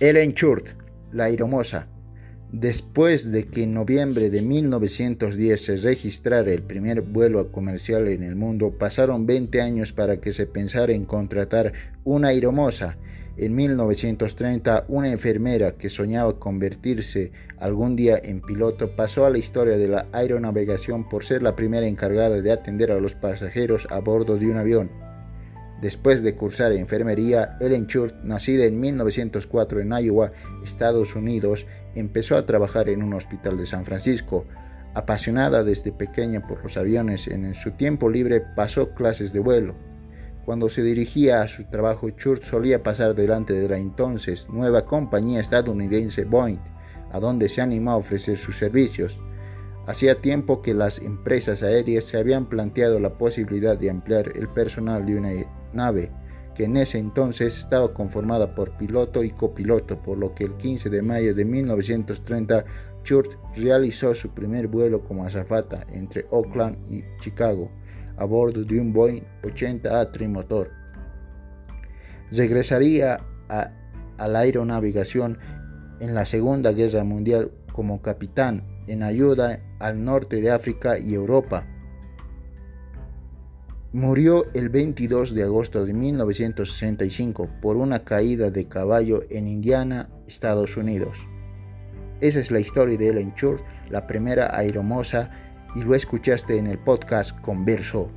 Ellen Churt, la aeromosa. Después de que en noviembre de 1910 se registrara el primer vuelo comercial en el mundo, pasaron 20 años para que se pensara en contratar una aeromosa. En 1930, una enfermera que soñaba convertirse algún día en piloto pasó a la historia de la aeronavegación por ser la primera encargada de atender a los pasajeros a bordo de un avión. Después de cursar enfermería, Ellen Churt, nacida en 1904 en Iowa, Estados Unidos, empezó a trabajar en un hospital de San Francisco. Apasionada desde pequeña por los aviones, en su tiempo libre pasó clases de vuelo. Cuando se dirigía a su trabajo, Churt solía pasar delante de la entonces nueva compañía estadounidense Boeing, a donde se animó a ofrecer sus servicios. Hacía tiempo que las empresas aéreas se habían planteado la posibilidad de ampliar el personal de una nave, que en ese entonces estaba conformada por piloto y copiloto, por lo que el 15 de mayo de 1930 Churt realizó su primer vuelo como azafata entre Oakland y Chicago a bordo de un Boeing 80A trimotor. Regresaría a, a la aeronavegación en la Segunda Guerra Mundial como capitán en ayuda al norte de África y Europa. Murió el 22 de agosto de 1965 por una caída de caballo en Indiana, Estados Unidos. Esa es la historia de Ellen Church, la primera aeromosa, y lo escuchaste en el podcast Converso.